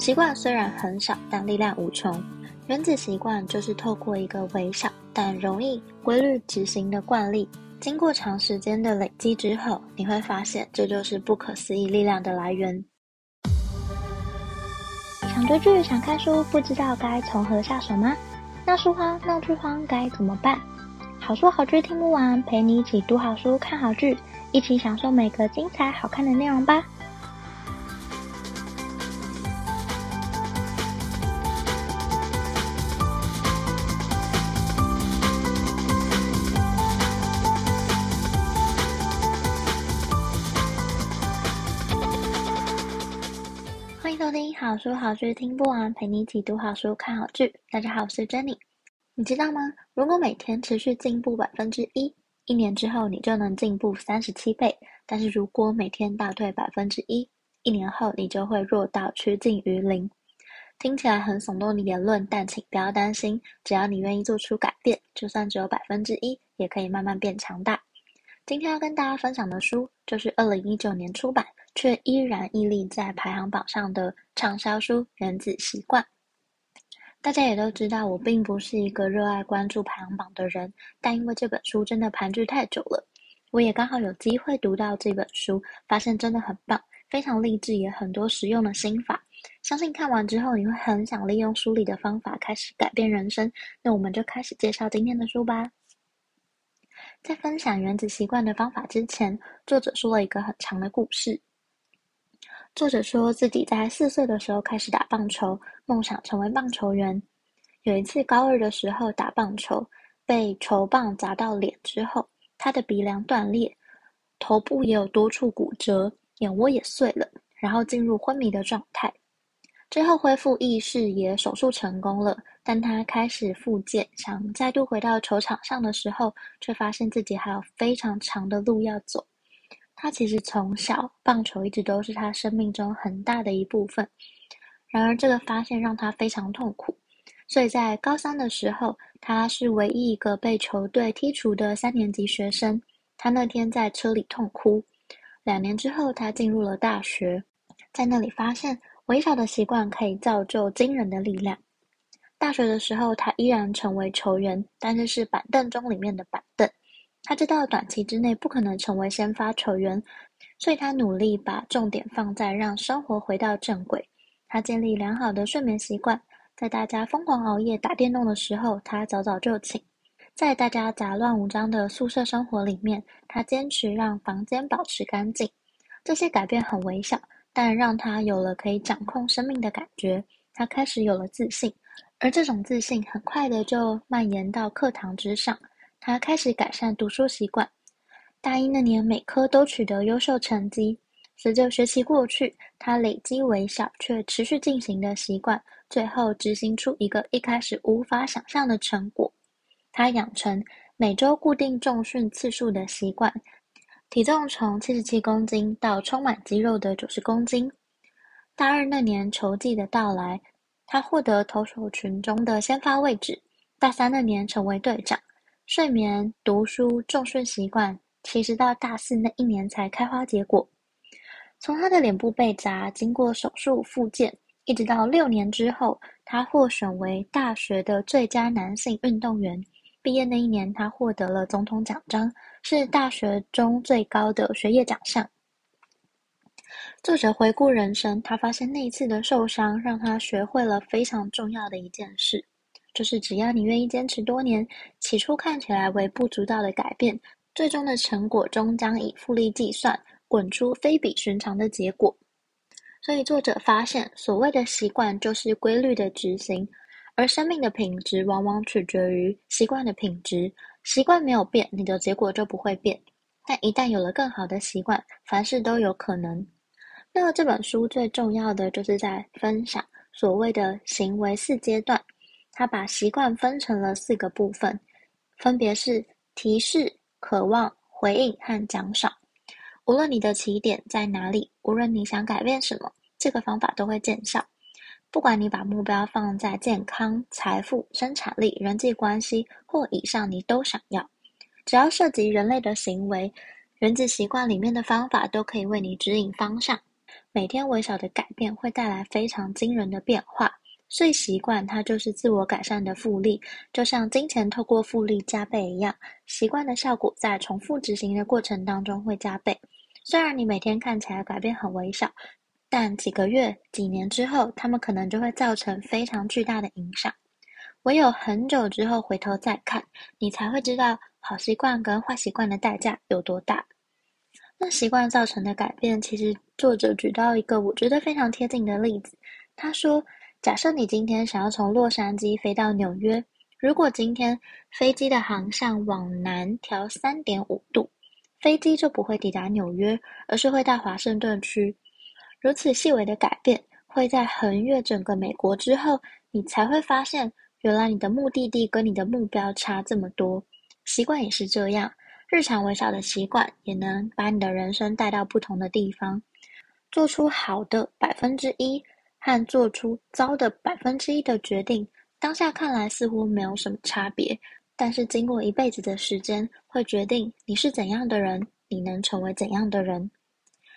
习惯虽然很少，但力量无穷。原子习惯就是透过一个微小但容易规律执行的惯例，经过长时间的累积之后，你会发现这就是不可思议力量的来源。想追剧、想看书，不知道该从何下手吗？闹书荒、闹剧荒该怎么办？好书好剧听不完，陪你一起读好书、看好剧，一起享受每个精彩好看的内容吧。听好书好剧听不完，陪你一起读好书、看好剧。大家好，我是 Jenny。你知道吗？如果每天持续进步百分之一，一年之后你就能进步三十七倍。但是如果每天倒退百分之一，一年后你就会弱到趋近于零。听起来很耸动的言论，但请不要担心，只要你愿意做出改变，就算只有百分之一，也可以慢慢变强大。今天要跟大家分享的书，就是二零一九年出版。却依然屹立在排行榜上的畅销书《原子习惯》。大家也都知道，我并不是一个热爱关注排行榜的人，但因为这本书真的盘踞太久了，我也刚好有机会读到这本书，发现真的很棒，非常励志，也很多实用的心法。相信看完之后，你会很想利用书里的方法开始改变人生。那我们就开始介绍今天的书吧。在分享原子习惯的方法之前，作者说了一个很长的故事。作者说自己在四岁的时候开始打棒球，梦想成为棒球员。有一次高二的时候打棒球，被球棒砸到脸之后，他的鼻梁断裂，头部也有多处骨折，眼窝也碎了，然后进入昏迷的状态。最后恢复意识，也手术成功了。但他开始复健，想再度回到球场上的时候，却发现自己还有非常长的路要走。他其实从小棒球一直都是他生命中很大的一部分，然而这个发现让他非常痛苦，所以在高三的时候，他是唯一一个被球队剔除的三年级学生。他那天在车里痛哭。两年之后，他进入了大学，在那里发现微小的习惯可以造就惊人的力量。大学的时候，他依然成为球员，但是是板凳中里面的板凳。他知道短期之内不可能成为先发球员，所以他努力把重点放在让生活回到正轨。他建立良好的睡眠习惯，在大家疯狂熬夜打电动的时候，他早早就寝。在大家杂乱无章的宿舍生活里面，他坚持让房间保持干净。这些改变很微小，但让他有了可以掌控生命的感觉。他开始有了自信，而这种自信很快的就蔓延到课堂之上。他开始改善读书习惯，大一那年每科都取得优秀成绩。随着学期过去，他累积微小却持续进行的习惯，最后执行出一个一开始无法想象的成果。他养成每周固定重训次数的习惯，体重从七十七公斤到充满肌肉的九十公斤。大二那年球季的到来，他获得投手群中的先发位置。大三那年成为队长。睡眠、读书、重睡习惯，其实到大四那一年才开花结果。从他的脸部被砸，经过手术复健，一直到六年之后，他获选为大学的最佳男性运动员。毕业那一年，他获得了总统奖章，是大学中最高的学业奖项。作者回顾人生，他发现那一次的受伤，让他学会了非常重要的一件事。就是只要你愿意坚持多年，起初看起来微不足道的改变，最终的成果终将以复利计算滚出非比寻常的结果。所以作者发现，所谓的习惯就是规律的执行，而生命的品质往往取决于习惯的品质。习惯没有变，你的结果就不会变。但一旦有了更好的习惯，凡事都有可能。那这本书最重要的就是在分享所谓的行为四阶段。他把习惯分成了四个部分，分别是提示、渴望、回应和奖赏。无论你的起点在哪里，无论你想改变什么，这个方法都会见效。不管你把目标放在健康、财富、生产力、人际关系或以上，你都想要。只要涉及人类的行为，人际习惯里面的方法都可以为你指引方向。每天微小的改变会带来非常惊人的变化。所以习惯它就是自我改善的复利，就像金钱透过复利加倍一样，习惯的效果在重复执行的过程当中会加倍。虽然你每天看起来改变很微小，但几个月、几年之后，他们可能就会造成非常巨大的影响。唯有很久之后回头再看，你才会知道好习惯跟坏习惯的代价有多大。那习惯造成的改变，其实作者举到一个我觉得非常贴近的例子，他说。假设你今天想要从洛杉矶飞到纽约，如果今天飞机的航向往南调三点五度，飞机就不会抵达纽约，而是会到华盛顿区。如此细微的改变，会在横越整个美国之后，你才会发现，原来你的目的地跟你的目标差这么多。习惯也是这样，日常微小的习惯也能把你的人生带到不同的地方，做出好的百分之一。和做出糟的百分之一的决定，当下看来似乎没有什么差别，但是经过一辈子的时间，会决定你是怎样的人，你能成为怎样的人。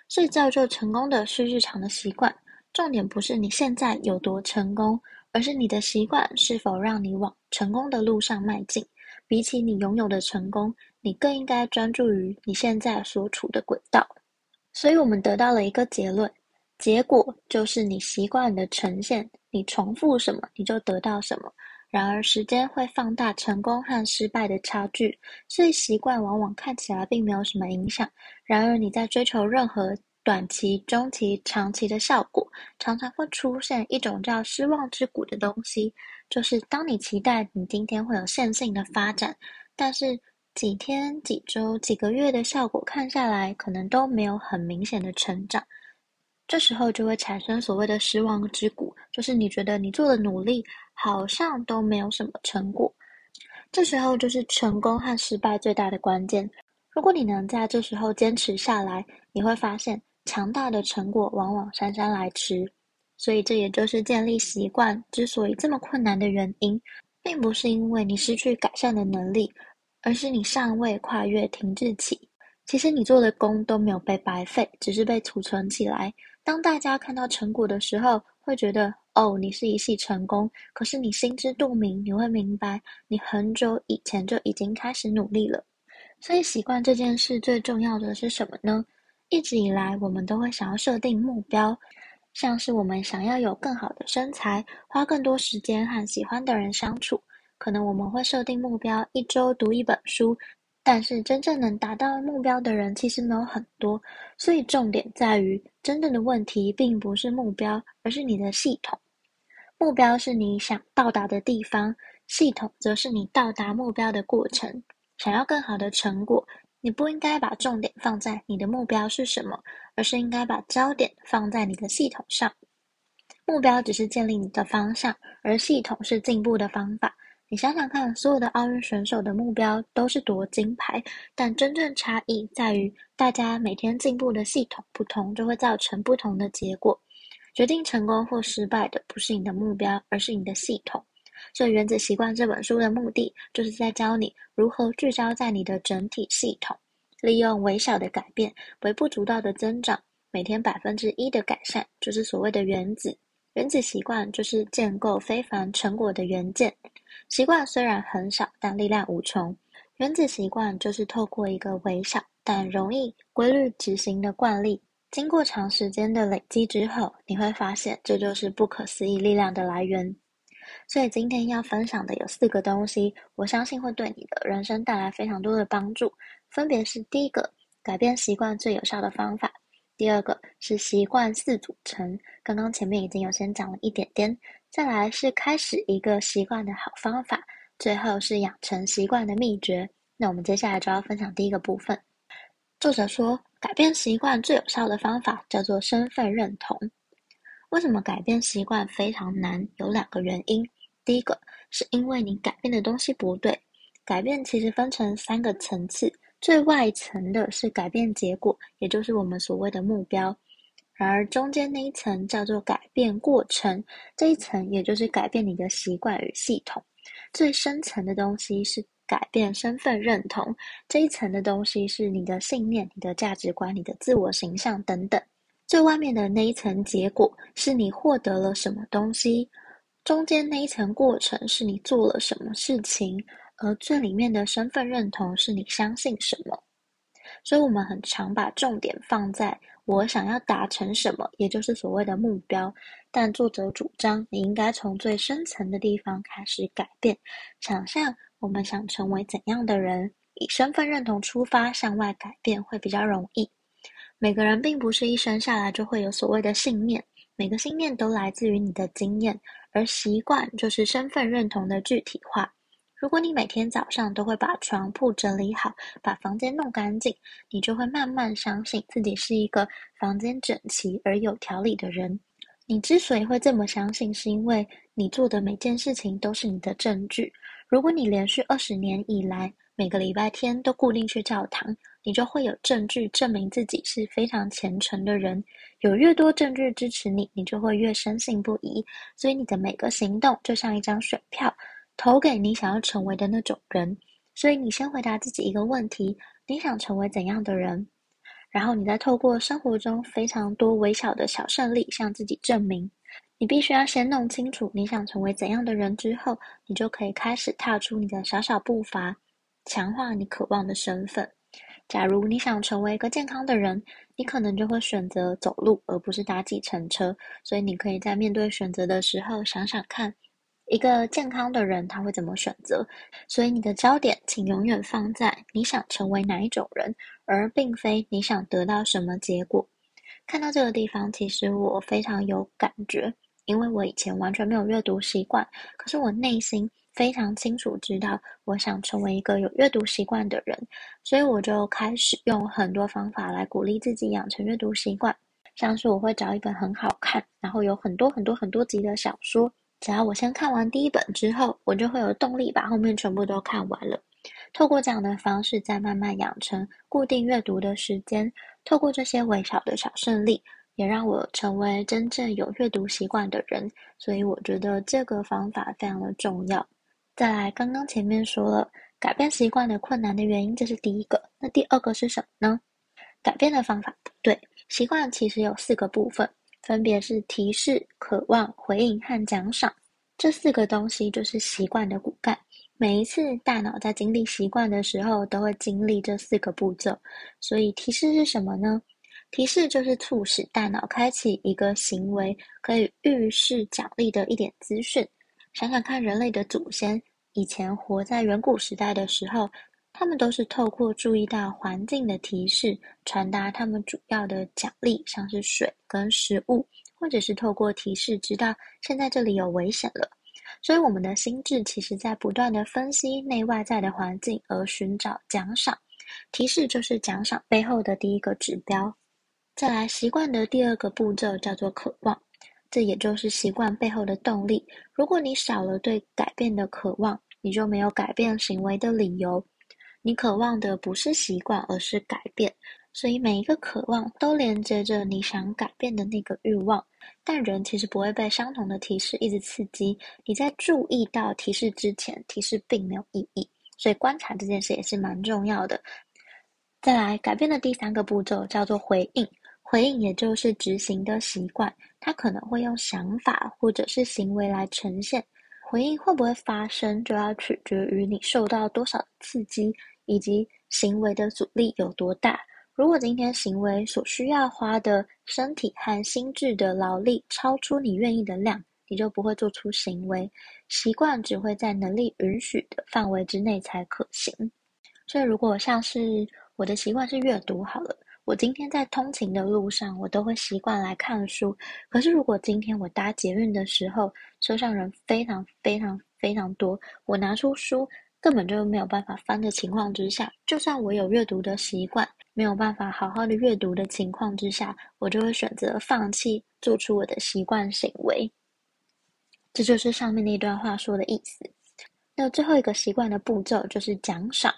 所以造就成功的是日常的习惯，重点不是你现在有多成功，而是你的习惯是否让你往成功的路上迈进。比起你拥有的成功，你更应该专注于你现在所处的轨道。所以我们得到了一个结论。结果就是你习惯的呈现，你重复什么，你就得到什么。然而，时间会放大成功和失败的差距，所以习惯往往看起来并没有什么影响。然而，你在追求任何短期、中期、长期的效果，常常会出现一种叫失望之谷的东西，就是当你期待你今天会有线性的发展，但是几天、几周、几个月的效果看下来，可能都没有很明显的成长。这时候就会产生所谓的失望之谷，就是你觉得你做的努力好像都没有什么成果。这时候就是成功和失败最大的关键。如果你能在这时候坚持下来，你会发现强大的成果往往姗姗来迟。所以这也就是建立习惯之所以这么困难的原因，并不是因为你失去改善的能力，而是你尚未跨越停滞期。其实你做的功都没有被白费，只是被储存起来。当大家看到成果的时候，会觉得哦，你是一夕成功。可是你心知肚明，你会明白，你很久以前就已经开始努力了。所以习惯这件事最重要的是什么呢？一直以来，我们都会想要设定目标，像是我们想要有更好的身材，花更多时间和喜欢的人相处。可能我们会设定目标，一周读一本书。但是真正能达到目标的人其实没有很多，所以重点在于，真正的问题并不是目标，而是你的系统。目标是你想到达的地方，系统则是你到达目标的过程。想要更好的成果，你不应该把重点放在你的目标是什么，而是应该把焦点放在你的系统上。目标只是建立你的方向，而系统是进步的方法。你想想看，所有的奥运选手的目标都是夺金牌，但真正差异在于大家每天进步的系统不同，就会造成不同的结果。决定成功或失败的不是你的目标，而是你的系统。所以，《原子习惯》这本书的目的，就是在教你如何聚焦在你的整体系统，利用微小的改变、微不足道的增长，每天百分之一的改善，就是所谓的原子。原子习惯就是建构非凡成果的元件。习惯虽然很小，但力量无穷。原子习惯就是透过一个微小但容易规律执行的惯例，经过长时间的累积之后，你会发现这就是不可思议力量的来源。所以今天要分享的有四个东西，我相信会对你的人生带来非常多的帮助。分别是：第一个，改变习惯最有效的方法；第二个是习惯四组成，刚刚前面已经有先讲了一点点。再来是开始一个习惯的好方法，最后是养成习惯的秘诀。那我们接下来就要分享第一个部分。作者说，改变习惯最有效的方法叫做身份认同。为什么改变习惯非常难？有两个原因。第一个是因为你改变的东西不对。改变其实分成三个层次，最外层的是改变结果，也就是我们所谓的目标。而，中间那一层叫做改变过程，这一层也就是改变你的习惯与系统。最深层的东西是改变身份认同，这一层的东西是你的信念、你的价值观、你的自我形象等等。最外面的那一层结果是你获得了什么东西，中间那一层过程是你做了什么事情，而最里面的身份认同是你相信什么。所以，我们很常把重点放在我想要达成什么，也就是所谓的目标。但作者主张，你应该从最深层的地方开始改变，想象我们想成为怎样的人，以身份认同出发，向外改变会比较容易。每个人并不是一生下来就会有所谓的信念，每个信念都来自于你的经验，而习惯就是身份认同的具体化。如果你每天早上都会把床铺整理好，把房间弄干净，你就会慢慢相信自己是一个房间整齐而有条理的人。你之所以会这么相信，是因为你做的每件事情都是你的证据。如果你连续二十年以来每个礼拜天都固定去教堂，你就会有证据证明自己是非常虔诚的人。有越多证据支持你，你就会越深信不疑。所以你的每个行动就像一张选票。投给你想要成为的那种人，所以你先回答自己一个问题：你想成为怎样的人？然后你再透过生活中非常多微小的小胜利向自己证明。你必须要先弄清楚你想成为怎样的人之后，你就可以开始踏出你的小小步伐，强化你渴望的身份。假如你想成为一个健康的人，你可能就会选择走路而不是搭计程车。所以你可以在面对选择的时候想想看。一个健康的人他会怎么选择？所以你的焦点请永远放在你想成为哪一种人，而并非你想得到什么结果。看到这个地方，其实我非常有感觉，因为我以前完全没有阅读习惯，可是我内心非常清楚知道我想成为一个有阅读习惯的人，所以我就开始用很多方法来鼓励自己养成阅读习惯，像是我会找一本很好看，然后有很多很多很多集的小说。只要我先看完第一本之后，我就会有动力把后面全部都看完了。透过这样的方式，再慢慢养成固定阅读的时间。透过这些微小的小胜利，也让我成为真正有阅读习惯的人。所以我觉得这个方法非常的重要。再来，刚刚前面说了改变习惯的困难的原因，这是第一个。那第二个是什么呢？改变的方法不对。习惯其实有四个部分。分别是提示、渴望、回应和奖赏，这四个东西就是习惯的骨干。每一次大脑在经历习惯的时候，都会经历这四个步骤。所以提示是什么呢？提示就是促使大脑开启一个行为，可以预示奖励的一点资讯。想想看，人类的祖先以前活在远古时代的时候。他们都是透过注意到环境的提示，传达他们主要的奖励，像是水跟食物，或者是透过提示知道现在这里有危险了。所以我们的心智其实在不断的分析内外在的环境，而寻找奖赏。提示就是奖赏背后的第一个指标。再来，习惯的第二个步骤叫做渴望，这也就是习惯背后的动力。如果你少了对改变的渴望，你就没有改变行为的理由。你渴望的不是习惯，而是改变，所以每一个渴望都连接着你想改变的那个欲望。但人其实不会被相同的提示一直刺激。你在注意到提示之前，提示并没有意义，所以观察这件事也是蛮重要的。再来，改变的第三个步骤叫做回应，回应也就是执行的习惯，它可能会用想法或者是行为来呈现。回应会不会发生，就要取决于你受到多少刺激。以及行为的阻力有多大？如果今天行为所需要花的身体和心智的劳力超出你愿意的量，你就不会做出行为。习惯只会在能力允许的范围之内才可行。所以，如果像是我的习惯是阅读好了，我今天在通勤的路上，我都会习惯来看书。可是，如果今天我搭捷运的时候，车上人非常非常非常多，我拿出书。根本就没有办法翻的情况之下，就算我有阅读的习惯，没有办法好好的阅读的情况之下，我就会选择放弃做出我的习惯行为。这就是上面那段话说的意思。那最后一个习惯的步骤就是奖赏，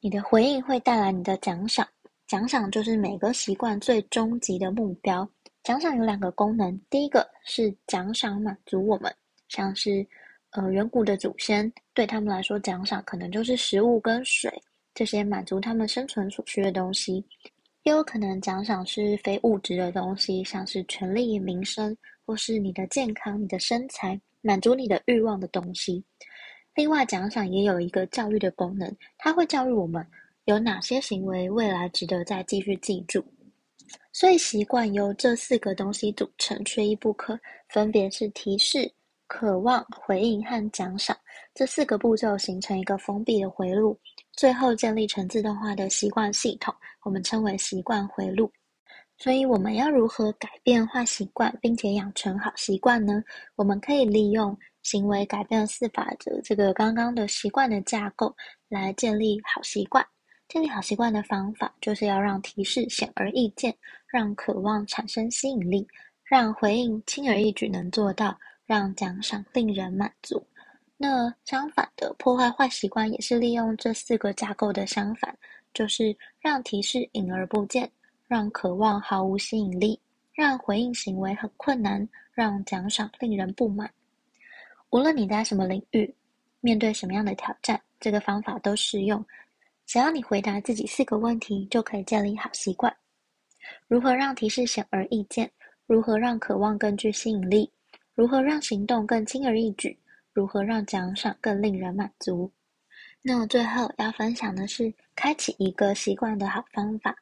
你的回应会带来你的奖赏，奖赏就是每个习惯最终极的目标。奖赏有两个功能，第一个是奖赏满足我们，像是。呃，远古的祖先对他们来说，奖赏可能就是食物跟水，这些满足他们生存所需的东西。也有可能奖赏是非物质的东西，像是权力、名声，或是你的健康、你的身材，满足你的欲望的东西。另外，奖赏也有一个教育的功能，它会教育我们有哪些行为未来值得再继续记住。所以，习惯由这四个东西组成，缺一不可，分别是提示、渴望、回应和奖赏。这四个步骤形成一个封闭的回路。最后建立成自动化的习惯系统，我们称为习惯回路。所以我们要如何改变坏习惯，并且养成好习惯呢？我们可以利用行为改变四法则这个刚刚的习惯的架构来建立好习惯。建立好习惯的方法，就是要让提示显而易见，让渴望产生吸引力，让回应轻而易举能做到，让奖赏令人满足。那相反的，破坏坏习惯也是利用这四个架构的相反，就是让提示隐而不见，让渴望毫无吸引力，让回应行为很困难，让奖赏令人不满。无论你在什么领域，面对什么样的挑战，这个方法都适用。只要你回答自己四个问题，就可以建立好习惯。如何让提示显而易见？如何让渴望更具吸引力？如何让行动更轻而易举？如何让奖赏更令人满足？那我最后要分享的是开启一个习惯的好方法。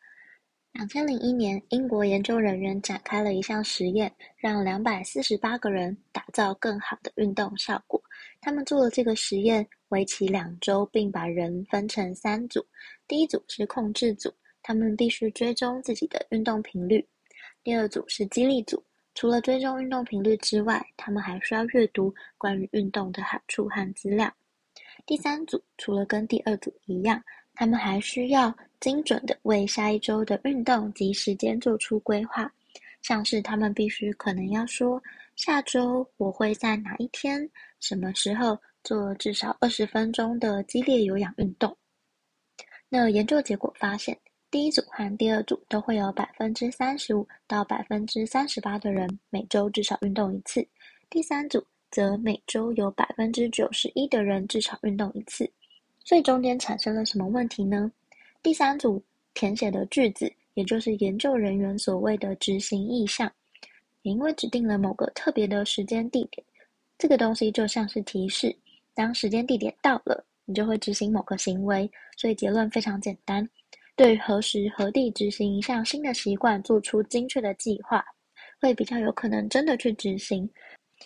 两千零一年，英国研究人员展开了一项实验，让两百四十八个人打造更好的运动效果。他们做了这个实验，为期两周，并把人分成三组。第一组是控制组，他们必须追踪自己的运动频率；第二组是激励组。除了追踪运动频率之外，他们还需要阅读关于运动的好处和资料。第三组除了跟第二组一样，他们还需要精准地为下一周的运动及时间做出规划，像是他们必须可能要说，下周我会在哪一天、什么时候做至少二十分钟的激烈有氧运动。那研究结果发现，第一组和第二组都会有百分之三十五到百分之三十八的人每周至少运动一次，第三组则每周有百分之九十一的人至少运动一次。所以中间产生了什么问题呢？第三组填写的句子，也就是研究人员所谓的执行意向，也因为指定了某个特别的时间地点，这个东西就像是提示，当时间地点到了，你就会执行某个行为。所以结论非常简单。对何时何地执行一项新的习惯做出精确的计划，会比较有可能真的去执行。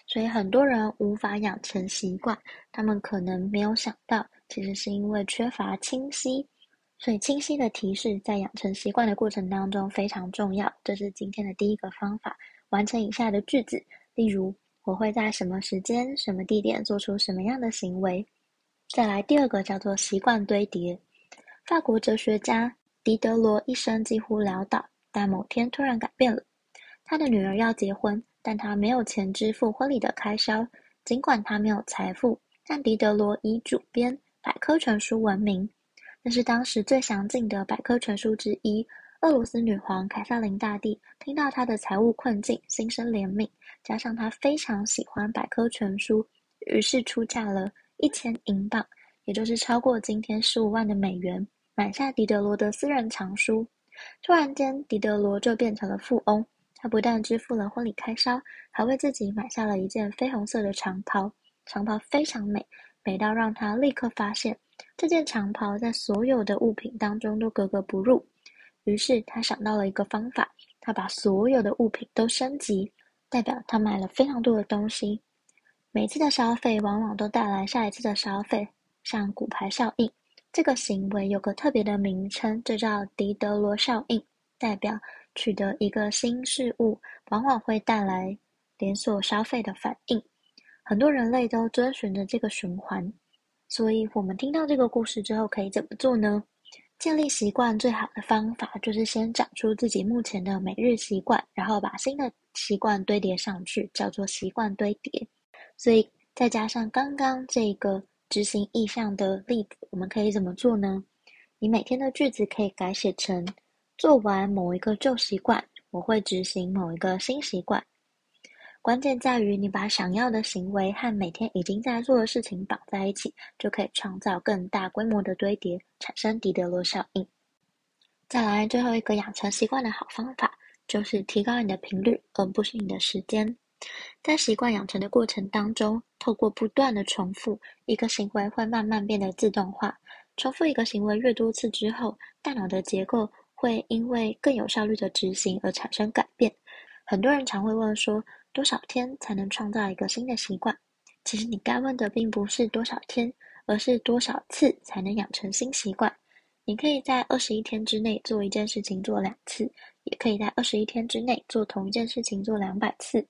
所以很多人无法养成习惯，他们可能没有想到，其实是因为缺乏清晰。所以清晰的提示在养成习惯的过程当中非常重要。这是今天的第一个方法，完成以下的句子，例如我会在什么时间、什么地点做出什么样的行为。再来第二个叫做习惯堆叠，法国哲学家。狄德罗一生几乎潦倒，但某天突然改变了。他的女儿要结婚，但他没有钱支付婚礼的开销。尽管他没有财富，但狄德罗以主编百科全书闻名。那是当时最详尽的百科全书之一。俄罗斯女皇凯萨琳大帝听到他的财务困境，心生怜悯，加上他非常喜欢百科全书，于是出价了一千英镑，也就是超过今天十五万的美元。买下狄德罗的私人藏书，突然间，狄德罗就变成了富翁。他不但支付了婚礼开销，还为自己买下了一件绯红色的长袍。长袍非常美，美到让他立刻发现这件长袍在所有的物品当中都格格不入。于是他想到了一个方法，他把所有的物品都升级，代表他买了非常多的东西。每次的消费往往都带来下一次的消费，像骨牌效应。这个行为有个特别的名称，就叫狄德罗效应，代表取得一个新事物，往往会带来连锁消费的反应。很多人类都遵循着这个循环，所以我们听到这个故事之后，可以怎么做呢？建立习惯最好的方法就是先找出自己目前的每日习惯，然后把新的习惯堆叠上去，叫做习惯堆叠。所以再加上刚刚这个。执行意向的例子，我们可以怎么做呢？你每天的句子可以改写成：做完某一个旧习惯，我会执行某一个新习惯。关键在于你把想要的行为和每天已经在做的事情绑在一起，就可以创造更大规模的堆叠，产生狄德罗效应。再来最后一个养成习惯的好方法，就是提高你的频率，而不是你的时间。在习惯养成的过程当中，透过不断的重复，一个行为会慢慢变得自动化。重复一个行为越多次之后，大脑的结构会因为更有效率的执行而产生改变。很多人常会问说，多少天才能创造一个新的习惯？其实你该问的并不是多少天，而是多少次才能养成新习惯。你可以在二十一天之内做一件事情做两次，也可以在二十一天之内做同一件事情做两百次。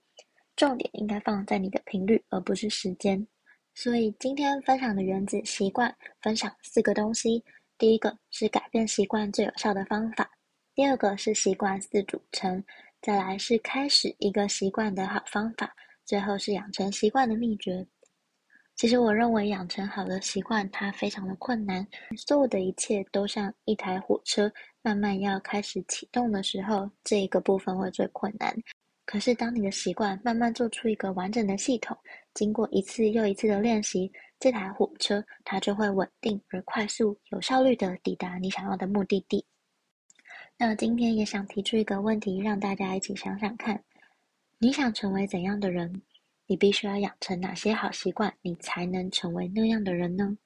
重点应该放在你的频率，而不是时间。所以今天分享的原子习惯，分享四个东西。第一个是改变习惯最有效的方法，第二个是习惯四组成，再来是开始一个习惯的好方法，最后是养成习惯的秘诀。其实我认为养成好的习惯，它非常的困难。所有的一切都像一台火车，慢慢要开始启动的时候，这一个部分会最困难。可是当你的习惯慢慢做出一个完整的系统，经过一次又一次的练习，这台火车它就会稳定而快速、有效率地抵达你想要的目的地。那今天也想提出一个问题，让大家一起想想看：你想成为怎样的人？你必须要养成哪些好习惯，你才能成为那样的人呢？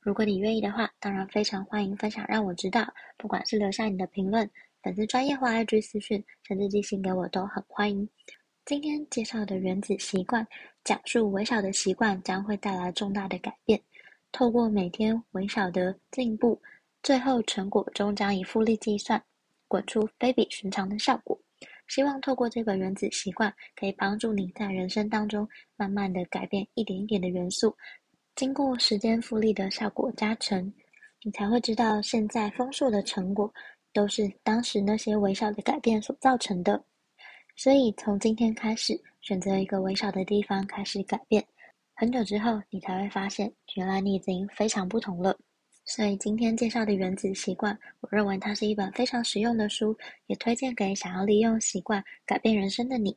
如果你愿意的话，当然非常欢迎分享，让我知道。不管是留下你的评论、粉丝专业或 IG 私讯，甚至寄信给我，都很欢迎。今天介绍的原子习惯，讲述微小的习惯将会带来重大的改变。透过每天微小的进步，最后成果终将以复利计算，滚出非比寻常的效果。希望透过这个原子习惯，可以帮助你在人生当中慢慢的改变一点一点的元素，经过时间复利的效果加成，你才会知道现在丰硕的成果都是当时那些微小的改变所造成的。所以从今天开始，选择一个微小的地方开始改变，很久之后你才会发现，原来你已经非常不同了。所以今天介绍的原子习惯，我认为它是一本非常实用的书，也推荐给想要利用习惯改变人生的你。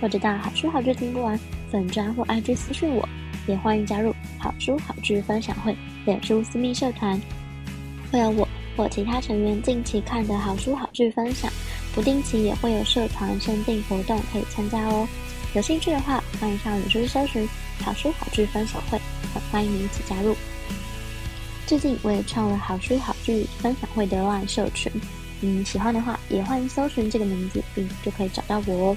或者到好书好剧听不完粉专或 IG 私讯我，也欢迎加入好书好剧分享会脸书私密社团，会有我。或其他成员近期看的好书好剧分享，不定期也会有社团限定活动可以参加哦。有兴趣的话，欢迎上脸书搜寻“好书好剧分享会”，很欢迎你一起加入。最近我也创了好书好剧分享会的 LINE 社群，嗯，喜欢的话也欢迎搜寻这个名字，并就可以找到我哦。